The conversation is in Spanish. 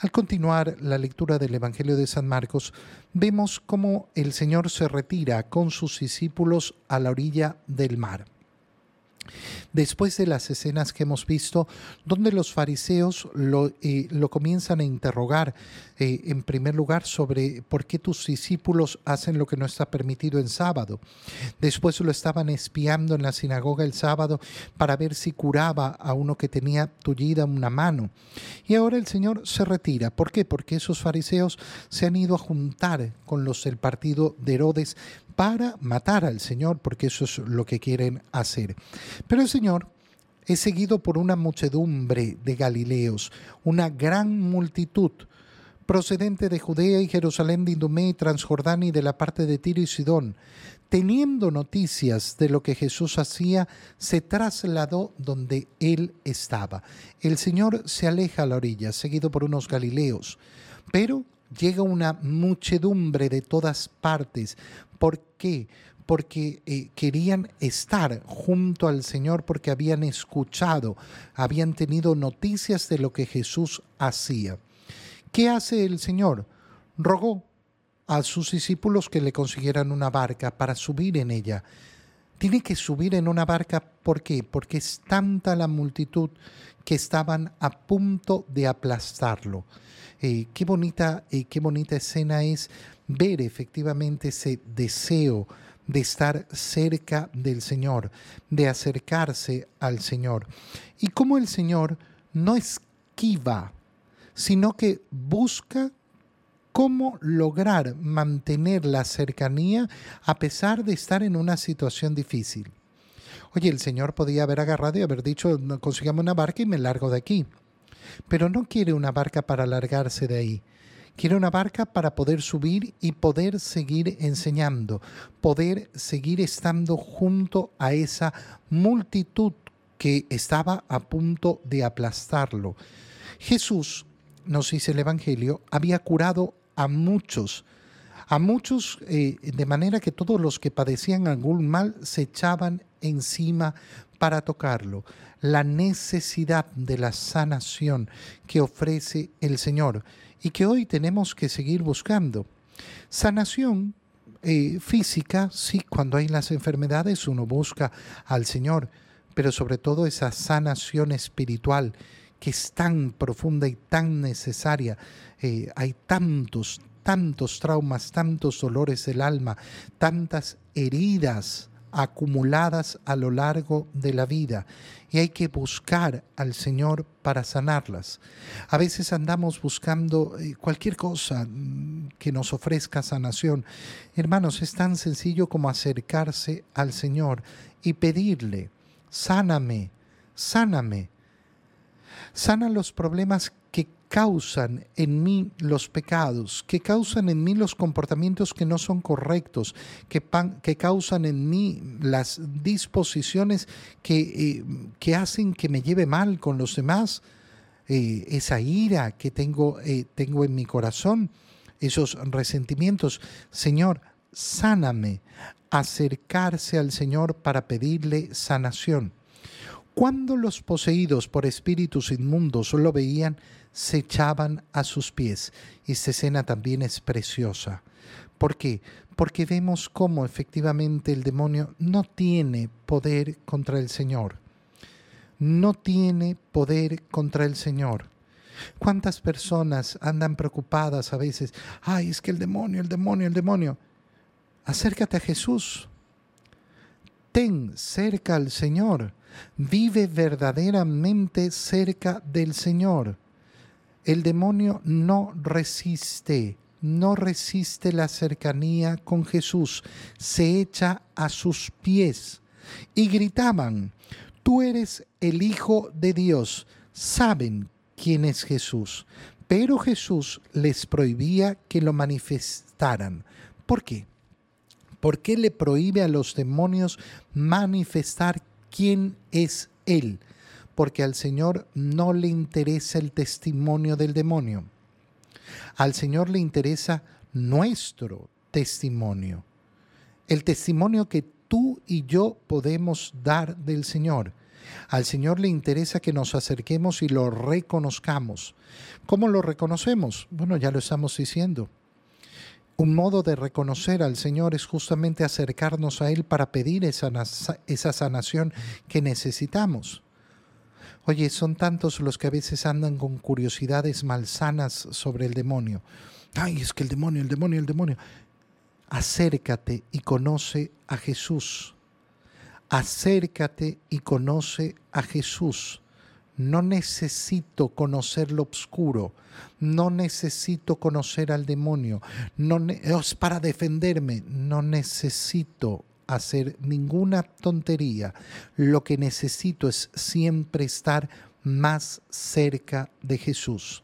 Al continuar la lectura del Evangelio de San Marcos, vemos cómo el Señor se retira con sus discípulos a la orilla del mar. Después de las escenas que hemos visto, donde los fariseos lo, eh, comienzan a interrogar, eh, en primer lugar, sobre por qué tus discípulos hacen lo que no está permitido en sábado. Después lo estaban espiando en la sinagoga el sábado para ver si curaba a uno que tenía tullida una mano. Y ahora el Señor se retira. ¿Por qué? Porque esos fariseos se han ido a juntar con los del partido de Herodes para matar al Señor, porque eso es lo que quieren hacer. Pero el Señor es seguido por una muchedumbre de Galileos, una gran multitud procedente de Judea y Jerusalén, de Idumea y Transjordania y de la parte de Tiro y Sidón. Teniendo noticias de lo que Jesús hacía, se trasladó donde él estaba. El Señor se aleja a la orilla, seguido por unos Galileos, pero llega una muchedumbre de todas partes. ¿Por qué? Porque eh, querían estar junto al Señor, porque habían escuchado, habían tenido noticias de lo que Jesús hacía. ¿Qué hace el Señor? Rogó a sus discípulos que le consiguieran una barca para subir en ella. Tiene que subir en una barca, ¿por qué? Porque es tanta la multitud que estaban a punto de aplastarlo. Eh, qué, bonita, eh, qué bonita escena es ver efectivamente ese deseo de estar cerca del Señor, de acercarse al Señor. Y cómo el Señor no esquiva, sino que busca cómo lograr mantener la cercanía a pesar de estar en una situación difícil. Oye, el Señor podía haber agarrado y haber dicho, consigamos una barca y me largo de aquí pero no quiere una barca para largarse de ahí. Quiere una barca para poder subir y poder seguir enseñando, poder seguir estando junto a esa multitud que estaba a punto de aplastarlo. Jesús, nos dice el Evangelio, había curado a muchos, a muchos eh, de manera que todos los que padecían algún mal se echaban encima para tocarlo, la necesidad de la sanación que ofrece el Señor y que hoy tenemos que seguir buscando. Sanación eh, física, sí, cuando hay las enfermedades uno busca al Señor, pero sobre todo esa sanación espiritual que es tan profunda y tan necesaria. Eh, hay tantos, tantos traumas, tantos dolores del alma, tantas heridas acumuladas a lo largo de la vida y hay que buscar al Señor para sanarlas. A veces andamos buscando eh, cualquier cosa mm, que nos ofrezca sanación. Hermanos, es tan sencillo como acercarse al Señor y pedirle, sáname, sáname. Sana los problemas que causan en mí los pecados, que causan en mí los comportamientos que no son correctos, que, causan en mí las disposiciones que, eh, que, hacen que me lleve mal con los demás, eh, esa ira que tengo, eh, tengo en mi corazón, esos resentimientos. Señor, sáname, acercarse al Señor para pedirle sanación. Cuando los poseídos por espíritus inmundos lo veían, se echaban a sus pies. Y esta escena también es preciosa. ¿Por qué? Porque vemos cómo efectivamente el demonio no tiene poder contra el Señor. No tiene poder contra el Señor. ¿Cuántas personas andan preocupadas a veces? Ay, es que el demonio, el demonio, el demonio. Acércate a Jesús. Ten cerca al Señor. Vive verdaderamente cerca del Señor. El demonio no resiste, no resiste la cercanía con Jesús, se echa a sus pies y gritaban, tú eres el Hijo de Dios. Saben quién es Jesús, pero Jesús les prohibía que lo manifestaran. ¿Por qué? ¿Por qué le prohíbe a los demonios manifestar quién es Él? porque al Señor no le interesa el testimonio del demonio. Al Señor le interesa nuestro testimonio, el testimonio que tú y yo podemos dar del Señor. Al Señor le interesa que nos acerquemos y lo reconozcamos. ¿Cómo lo reconocemos? Bueno, ya lo estamos diciendo. Un modo de reconocer al Señor es justamente acercarnos a Él para pedir esa, esa sanación que necesitamos. Oye, son tantos los que a veces andan con curiosidades malsanas sobre el demonio. Ay, es que el demonio, el demonio, el demonio. Acércate y conoce a Jesús. Acércate y conoce a Jesús. No necesito conocer lo oscuro, no necesito conocer al demonio, no es para defenderme, no necesito hacer ninguna tontería. Lo que necesito es siempre estar más cerca de Jesús.